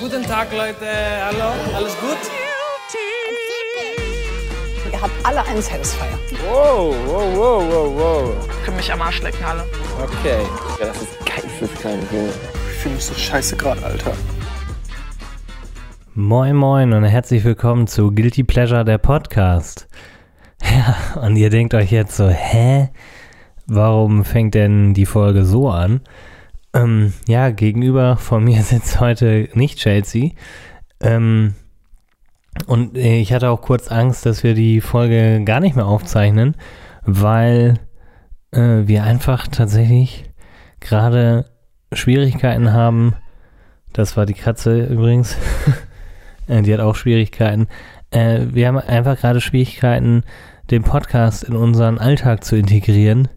Guten Tag, Leute. Hallo, alles gut? Ihr habt alle einen Satisfier. Wow, wow, wow, wow, wow. Können mich am Arsch lecken alle. Okay. Ja, das ist geisteskrank, Junge. Ich fühle mich so scheiße gerade, Alter. Moin Moin und herzlich willkommen zu Guilty Pleasure, der Podcast. Ja, und ihr denkt euch jetzt so, hä? Warum fängt denn die Folge so an? Ähm, ja, gegenüber von mir sitzt heute nicht Chelsea. Ähm, und ich hatte auch kurz Angst, dass wir die Folge gar nicht mehr aufzeichnen, weil äh, wir einfach tatsächlich gerade Schwierigkeiten haben. Das war die Katze übrigens. Äh, die hat auch Schwierigkeiten. Äh, wir haben einfach gerade Schwierigkeiten, den Podcast in unseren Alltag zu integrieren.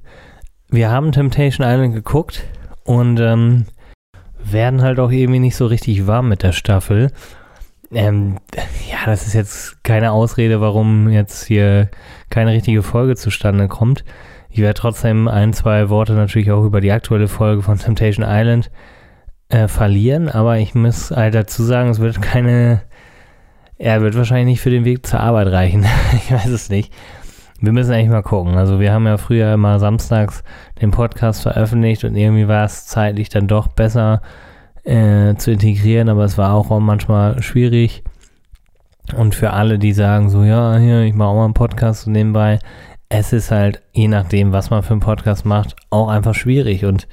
Wir haben Temptation Island geguckt und ähm, werden halt auch irgendwie nicht so richtig warm mit der Staffel. Ähm, ja, das ist jetzt keine Ausrede, warum jetzt hier keine richtige Folge zustande kommt. Ich werde trotzdem ein, zwei Worte natürlich auch über die aktuelle Folge von Temptation Island äh, verlieren, aber ich muss halt dazu sagen, es wird keine er wird wahrscheinlich nicht für den Weg zur Arbeit reichen. ich weiß es nicht. Wir müssen eigentlich mal gucken. Also wir haben ja früher immer samstags den Podcast veröffentlicht und irgendwie war es zeitlich dann doch besser äh, zu integrieren, aber es war auch manchmal schwierig. Und für alle, die sagen so, ja, hier, ich mache auch mal einen Podcast und nebenbei, es ist halt, je nachdem, was man für einen Podcast macht, auch einfach schwierig. Und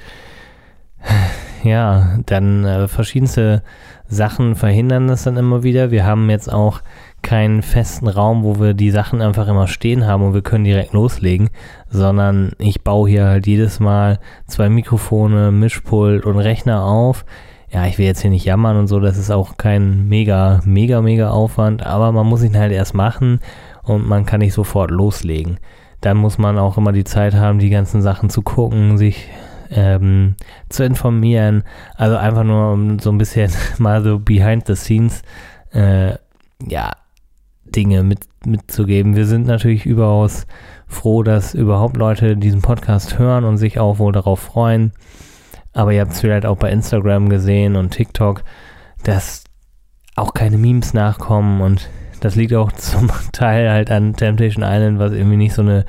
ja, dann äh, verschiedenste Sachen verhindern das dann immer wieder. Wir haben jetzt auch keinen festen Raum, wo wir die Sachen einfach immer stehen haben und wir können direkt loslegen, sondern ich baue hier halt jedes Mal zwei Mikrofone, Mischpult und Rechner auf. Ja, ich will jetzt hier nicht jammern und so, das ist auch kein mega, mega, mega Aufwand, aber man muss ihn halt erst machen und man kann nicht sofort loslegen. Dann muss man auch immer die Zeit haben, die ganzen Sachen zu gucken, sich ähm, zu informieren. Also einfach nur so ein bisschen mal so behind the scenes, äh, ja, Dinge mit, mitzugeben. Wir sind natürlich überaus froh, dass überhaupt Leute diesen Podcast hören und sich auch wohl darauf freuen. Aber ihr habt es vielleicht auch bei Instagram gesehen und TikTok, dass auch keine Memes nachkommen und das liegt auch zum Teil halt an Temptation Island, was irgendwie nicht so eine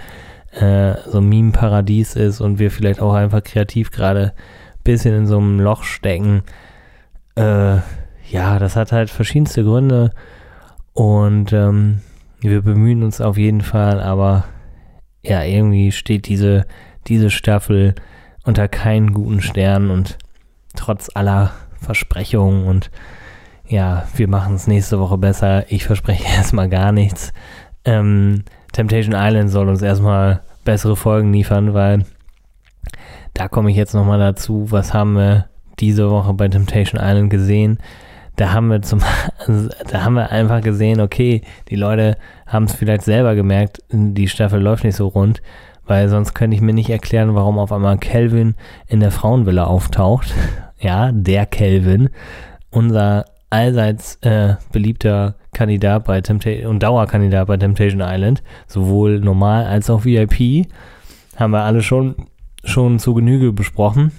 äh, so ein Meme-Paradies ist und wir vielleicht auch einfach kreativ gerade ein bisschen in so einem Loch stecken. Äh, ja, das hat halt verschiedenste Gründe und ähm, wir bemühen uns auf jeden Fall, aber ja, irgendwie steht diese, diese Staffel unter keinen guten Sternen und trotz aller Versprechungen und ja, wir machen es nächste Woche besser. Ich verspreche erstmal gar nichts. Ähm, Temptation Island soll uns erstmal bessere Folgen liefern, weil da komme ich jetzt nochmal dazu, was haben wir diese Woche bei Temptation Island gesehen. Da haben wir zum, da haben wir einfach gesehen, okay, die Leute haben es vielleicht selber gemerkt, die Staffel läuft nicht so rund, weil sonst könnte ich mir nicht erklären, warum auf einmal Kelvin in der Frauenvilla auftaucht. Ja, der Kelvin, unser allseits äh, beliebter Kandidat bei Temptation und Dauerkandidat bei Temptation Island, sowohl normal als auch VIP, haben wir alle schon, schon zu Genüge besprochen,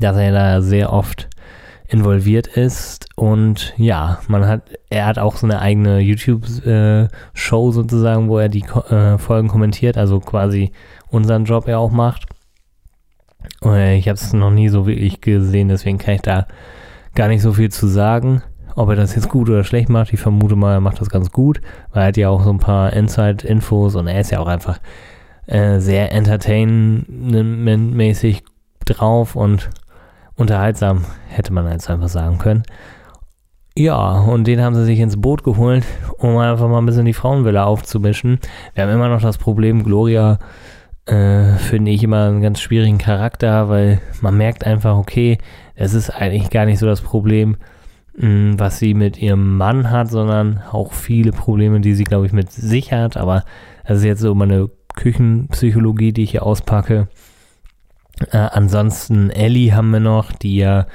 dass er da sehr oft involviert ist und ja, man hat, er hat auch so eine eigene YouTube-Show äh, sozusagen, wo er die äh, Folgen kommentiert, also quasi unseren Job er auch macht. Äh, ich habe es noch nie so wirklich gesehen, deswegen kann ich da gar nicht so viel zu sagen. Ob er das jetzt gut oder schlecht macht, ich vermute mal, er macht das ganz gut, weil er hat ja auch so ein paar Inside-Infos und er ist ja auch einfach äh, sehr entertainment-mäßig drauf und unterhaltsam, hätte man jetzt einfach sagen können. Ja, und den haben sie sich ins Boot geholt, um einfach mal ein bisschen die Frauenwelle aufzumischen. Wir haben immer noch das Problem, Gloria äh, finde ich immer einen ganz schwierigen Charakter, weil man merkt einfach, okay, es ist eigentlich gar nicht so das Problem, mh, was sie mit ihrem Mann hat, sondern auch viele Probleme, die sie, glaube ich, mit sich hat. Aber das ist jetzt so meine Küchenpsychologie, die ich hier auspacke. Äh, ansonsten Ellie haben wir noch, die ja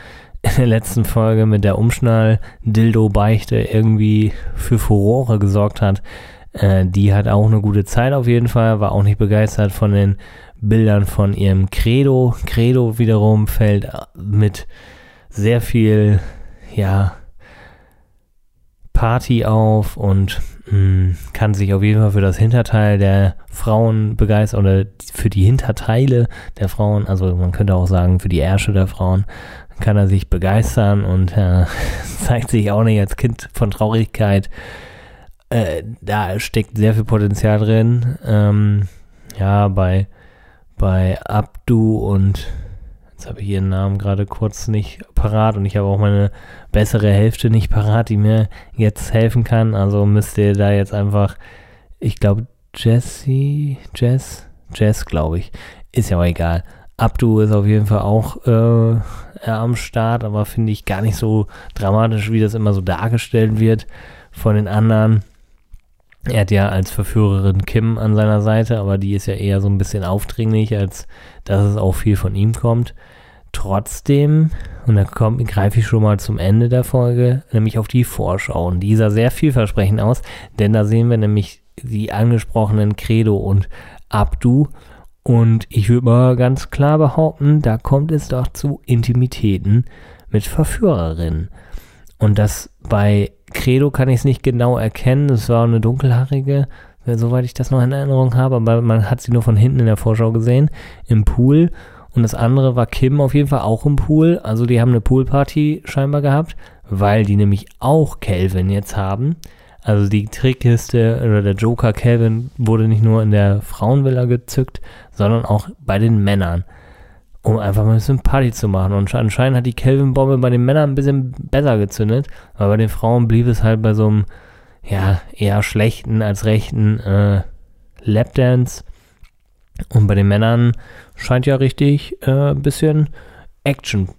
in der letzten Folge mit der Umschnall-Dildo-Beichte irgendwie für Furore gesorgt hat. Äh, die hat auch eine gute Zeit auf jeden Fall, war auch nicht begeistert von den Bildern von ihrem Credo. Credo wiederum fällt mit sehr viel, ja, Party auf und kann sich auf jeden Fall für das Hinterteil der Frauen begeistern oder für die Hinterteile der Frauen, also man könnte auch sagen für die Ärsche der Frauen, kann er sich begeistern und äh, zeigt sich auch nicht als Kind von Traurigkeit. Äh, da steckt sehr viel Potenzial drin. Ähm, ja, bei, bei Abdu und jetzt habe ich ihren Namen gerade kurz nicht parat und ich habe auch meine bessere Hälfte nicht parat, die mir jetzt helfen kann. Also müsst ihr da jetzt einfach, ich glaube, Jesse, Jess, Jess, glaube ich. Ist ja auch egal. Abdu ist auf jeden Fall auch äh, am Start, aber finde ich gar nicht so dramatisch, wie das immer so dargestellt wird von den anderen. Er hat ja als Verführerin Kim an seiner Seite, aber die ist ja eher so ein bisschen aufdringlich, als dass es auch viel von ihm kommt. Trotzdem, und da greife ich schon mal zum Ende der Folge, nämlich auf die Vorschau. Und die sah sehr vielversprechend aus, denn da sehen wir nämlich die angesprochenen Credo und Abdu. Und ich würde mal ganz klar behaupten, da kommt es doch zu Intimitäten mit Verführerinnen. Und das bei Credo kann ich es nicht genau erkennen. Es war eine dunkelhaarige, soweit ich das noch in Erinnerung habe, aber man hat sie nur von hinten in der Vorschau gesehen, im Pool. Und das andere war Kim auf jeden Fall auch im Pool. Also die haben eine Poolparty scheinbar gehabt, weil die nämlich auch Calvin jetzt haben. Also die Trickkiste oder der Joker Calvin wurde nicht nur in der Frauenvilla gezückt, sondern auch bei den Männern. Um einfach mal ein bisschen Party zu machen. Und anscheinend hat die Calvin-Bombe bei den Männern ein bisschen besser gezündet, aber bei den Frauen blieb es halt bei so einem, ja, eher schlechten als rechten äh, Lapdance. Und bei den Männern scheint ja richtig äh, ein bisschen Action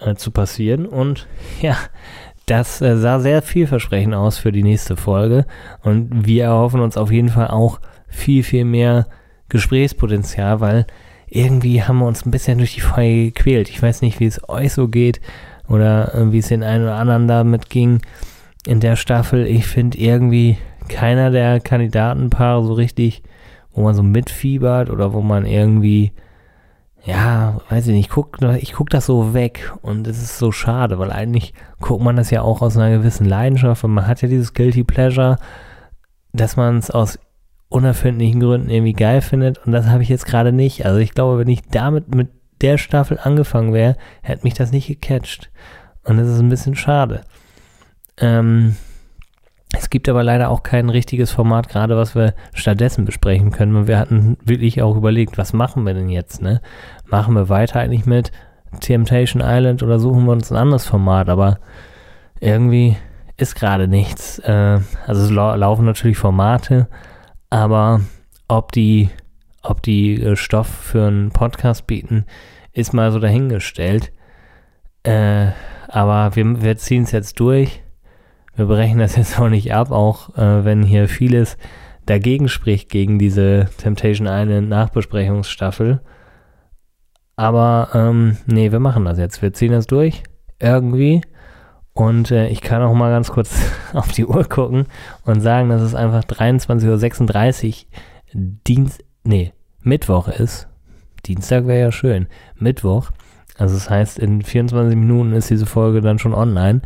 äh, zu passieren. Und ja, das äh, sah sehr vielversprechend aus für die nächste Folge. Und wir erhoffen uns auf jeden Fall auch viel, viel mehr Gesprächspotenzial, weil irgendwie haben wir uns ein bisschen durch die Folge gequält. Ich weiß nicht, wie es euch so geht oder äh, wie es den einen oder anderen damit ging in der Staffel. Ich finde irgendwie keiner der Kandidatenpaare so richtig wo man so mitfiebert oder wo man irgendwie, ja, weiß ich nicht, guck, ich gucke das so weg und es ist so schade, weil eigentlich guckt man das ja auch aus einer gewissen Leidenschaft und man hat ja dieses Guilty Pleasure, dass man es aus unerfindlichen Gründen irgendwie geil findet und das habe ich jetzt gerade nicht. Also ich glaube, wenn ich damit mit der Staffel angefangen wäre, hätte mich das nicht gecatcht. Und das ist ein bisschen schade. Ähm, es gibt aber leider auch kein richtiges Format, gerade was wir stattdessen besprechen können. Und wir hatten wirklich auch überlegt, was machen wir denn jetzt? Ne? Machen wir weiter eigentlich mit Temptation Island oder suchen wir uns ein anderes Format? Aber irgendwie ist gerade nichts. Äh, also es laufen natürlich Formate, aber ob die, ob die äh, Stoff für einen Podcast bieten, ist mal so dahingestellt. Äh, aber wir, wir ziehen es jetzt durch wir brechen das jetzt auch nicht ab, auch äh, wenn hier vieles dagegen spricht, gegen diese Temptation Island Nachbesprechungsstaffel. Aber ähm, nee, wir machen das jetzt. Wir ziehen das durch. Irgendwie. Und äh, ich kann auch mal ganz kurz auf die Uhr gucken und sagen, dass es einfach 23.36 Uhr Dienst, nee, Mittwoch ist. Dienstag wäre ja schön. Mittwoch. Also das heißt, in 24 Minuten ist diese Folge dann schon online.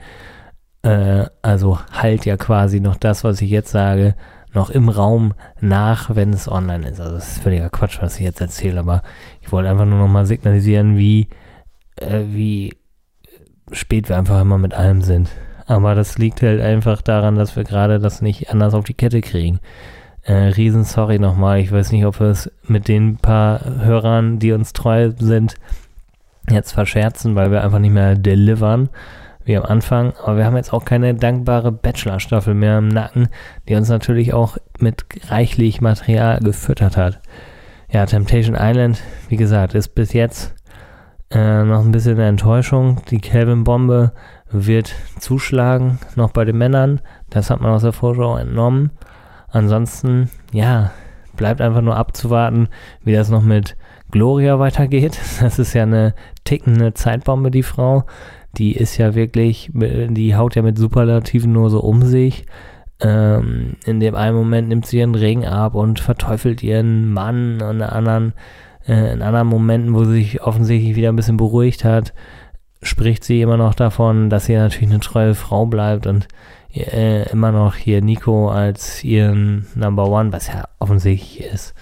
Äh, also halt ja quasi noch das, was ich jetzt sage, noch im Raum nach, wenn es online ist. Also das ist völliger Quatsch, was ich jetzt erzähle, aber ich wollte einfach nur noch mal signalisieren, wie, äh, wie spät wir einfach immer mit allem sind. Aber das liegt halt einfach daran, dass wir gerade das nicht anders auf die Kette kriegen. Äh, riesen sorry nochmal. Ich weiß nicht, ob wir es mit den paar Hörern, die uns treu sind, jetzt verscherzen, weil wir einfach nicht mehr delivern wie am Anfang. Aber wir haben jetzt auch keine dankbare Bachelor-Staffel mehr im Nacken, die uns natürlich auch mit reichlich Material gefüttert hat. Ja, Temptation Island, wie gesagt, ist bis jetzt äh, noch ein bisschen Enttäuschung. Die Calvin-Bombe wird zuschlagen, noch bei den Männern. Das hat man aus der Vorschau entnommen. Ansonsten, ja, bleibt einfach nur abzuwarten, wie das noch mit Gloria weitergeht. Das ist ja eine tickende Zeitbombe, die Frau die ist ja wirklich, die haut ja mit Superlativen nur so um sich. Ähm, in dem einen Moment nimmt sie ihren Ring ab und verteufelt ihren Mann und in anderen, äh, in anderen Momenten, wo sie sich offensichtlich wieder ein bisschen beruhigt hat, spricht sie immer noch davon, dass sie natürlich eine treue Frau bleibt und äh, immer noch hier Nico als ihren Number One, was ja offensichtlich ist.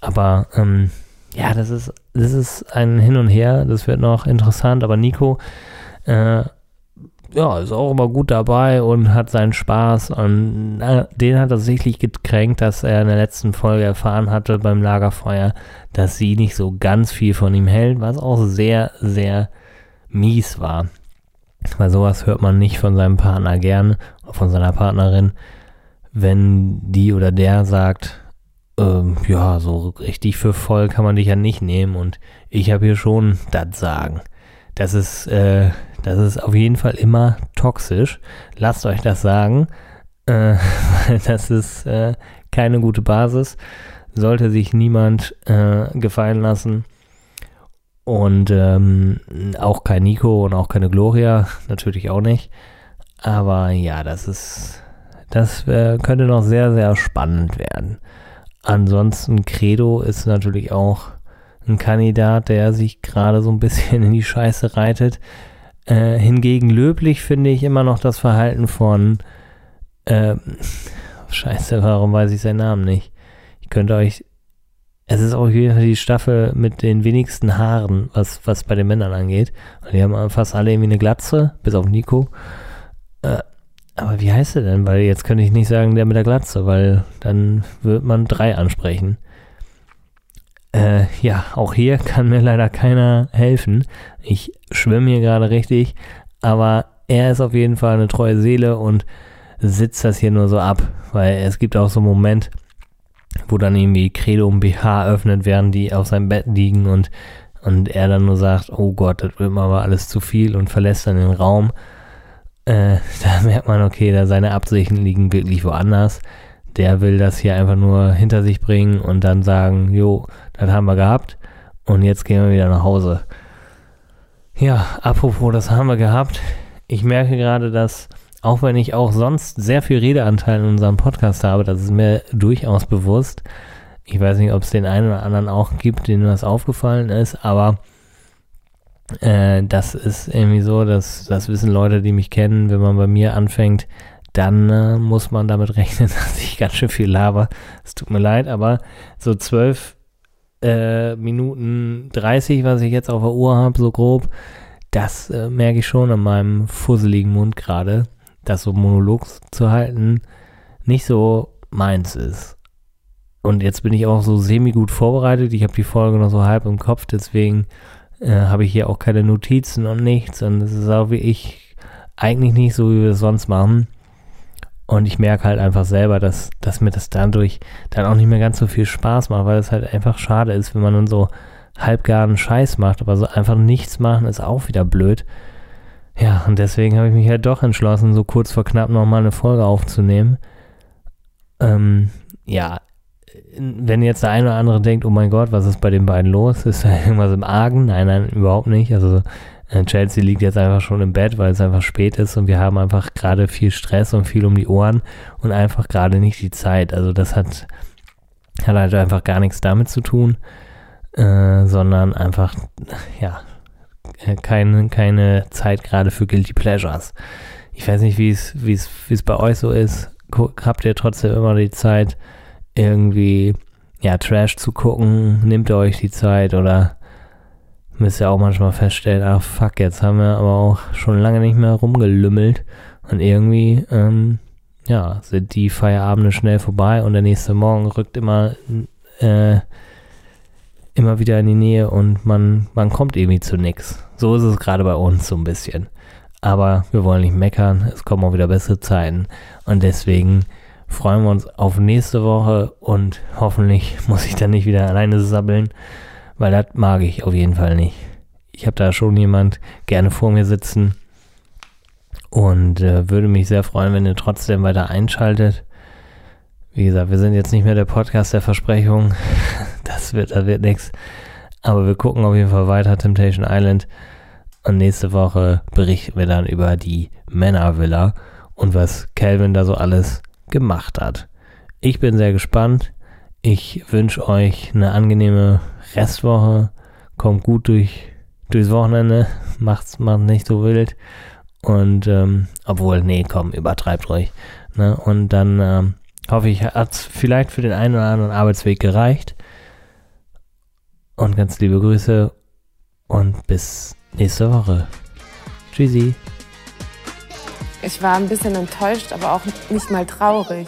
Aber ähm, ja, das ist, das ist ein Hin und Her, das wird noch interessant, aber Nico äh, ja, ist auch immer gut dabei und hat seinen Spaß. Und na, den hat er sicherlich gekränkt, dass er in der letzten Folge erfahren hatte beim Lagerfeuer, dass sie nicht so ganz viel von ihm hält, was auch sehr, sehr mies war. Weil sowas hört man nicht von seinem Partner gern, von seiner Partnerin, wenn die oder der sagt, ähm, ja, so richtig für voll kann man dich ja nicht nehmen und ich habe hier schon das Sagen. Das ist, äh, das ist auf jeden Fall immer toxisch. Lasst euch das sagen. Äh, das ist äh, keine gute Basis. Sollte sich niemand äh, gefallen lassen. Und ähm, auch kein Nico und auch keine Gloria, natürlich auch nicht. Aber ja, das ist, das äh, könnte noch sehr, sehr spannend werden. Ansonsten Credo ist natürlich auch ein Kandidat, der sich gerade so ein bisschen in die Scheiße reitet. Äh, hingegen löblich finde ich immer noch das Verhalten von äh, Scheiße, warum weiß ich seinen Namen nicht? Ich könnte euch es ist auch jeden Fall die Staffel mit den wenigsten Haaren, was, was bei den Männern angeht. Und die haben fast alle irgendwie eine Glatze, bis auf Nico. Äh, aber wie heißt er denn? Weil jetzt könnte ich nicht sagen, der mit der Glatze, weil dann wird man drei ansprechen. Äh, ja, auch hier kann mir leider keiner helfen. Ich schwimme hier gerade richtig, aber er ist auf jeden Fall eine treue Seele und sitzt das hier nur so ab, weil es gibt auch so einen Moment, wo dann irgendwie Credo und BH öffnet, während die auf seinem Bett liegen und, und er dann nur sagt, oh Gott, das wird mir aber alles zu viel und verlässt dann den Raum. Äh, da merkt man, okay, da seine Absichten liegen wirklich woanders. Der will das hier einfach nur hinter sich bringen und dann sagen, jo, das haben wir gehabt und jetzt gehen wir wieder nach Hause. Ja, apropos, das haben wir gehabt. Ich merke gerade, dass auch wenn ich auch sonst sehr viel Redeanteil in unserem Podcast habe, das ist mir durchaus bewusst. Ich weiß nicht, ob es den einen oder anderen auch gibt, denen das aufgefallen ist, aber äh, das ist irgendwie so, dass das wissen Leute, die mich kennen, wenn man bei mir anfängt, dann äh, muss man damit rechnen, dass ich ganz schön viel laber. Es tut mir leid, aber so zwölf äh, Minuten 30, was ich jetzt auf der Uhr habe, so grob, das äh, merke ich schon an meinem fusseligen Mund gerade dass so Monolog zu halten nicht so meins ist. Und jetzt bin ich auch so semi-gut vorbereitet. Ich habe die Folge noch so halb im Kopf, deswegen äh, habe ich hier auch keine Notizen und nichts. Und es ist auch wie ich eigentlich nicht so, wie wir es sonst machen. Und ich merke halt einfach selber, dass, dass mir das dadurch dann auch nicht mehr ganz so viel Spaß macht, weil es halt einfach schade ist, wenn man dann so halbgaren Scheiß macht, aber so einfach nichts machen ist auch wieder blöd. Ja, und deswegen habe ich mich halt doch entschlossen, so kurz vor knapp nochmal eine Folge aufzunehmen. Ähm, ja, wenn jetzt der eine oder andere denkt, oh mein Gott, was ist bei den beiden los? Ist da irgendwas im Argen? Nein, nein, überhaupt nicht. Also Chelsea liegt jetzt einfach schon im Bett, weil es einfach spät ist und wir haben einfach gerade viel Stress und viel um die Ohren und einfach gerade nicht die Zeit. Also das hat, hat halt einfach gar nichts damit zu tun, äh, sondern einfach, ja, äh, keine, keine Zeit gerade für Guilty Pleasures. Ich weiß nicht, wie es bei euch so ist. Habt ihr trotzdem immer die Zeit, irgendwie, ja, Trash zu gucken? Nehmt ihr euch die Zeit oder müsst ihr auch manchmal feststellen, ach fuck, jetzt haben wir aber auch schon lange nicht mehr rumgelümmelt und irgendwie, ähm, ja, sind die Feierabende schnell vorbei und der nächste Morgen rückt immer, äh, immer wieder in die Nähe und man, man kommt irgendwie zu nichts. So ist es gerade bei uns so ein bisschen. Aber wir wollen nicht meckern, es kommen auch wieder bessere Zeiten und deswegen freuen wir uns auf nächste Woche und hoffentlich muss ich dann nicht wieder alleine sabbeln, weil das mag ich auf jeden Fall nicht. Ich habe da schon jemand gerne vor mir sitzen und äh, würde mich sehr freuen, wenn ihr trotzdem weiter einschaltet. Wie gesagt, wir sind jetzt nicht mehr der Podcast der Versprechung. Das wird, das wird nichts. Aber wir gucken auf jeden Fall weiter Temptation Island. Und nächste Woche berichten wir dann über die Männervilla und was Calvin da so alles gemacht hat. Ich bin sehr gespannt. Ich wünsche euch eine angenehme Restwoche. Kommt gut durch, durchs Wochenende. Macht's, macht nicht so wild. Und ähm, obwohl, nee, komm, übertreibt ruhig. Ne? Und dann ähm, hoffe ich, hat es vielleicht für den einen oder anderen Arbeitsweg gereicht. Und ganz liebe Grüße und bis nächste Woche. Tschüssi. Ich war ein bisschen enttäuscht, aber auch nicht mal traurig.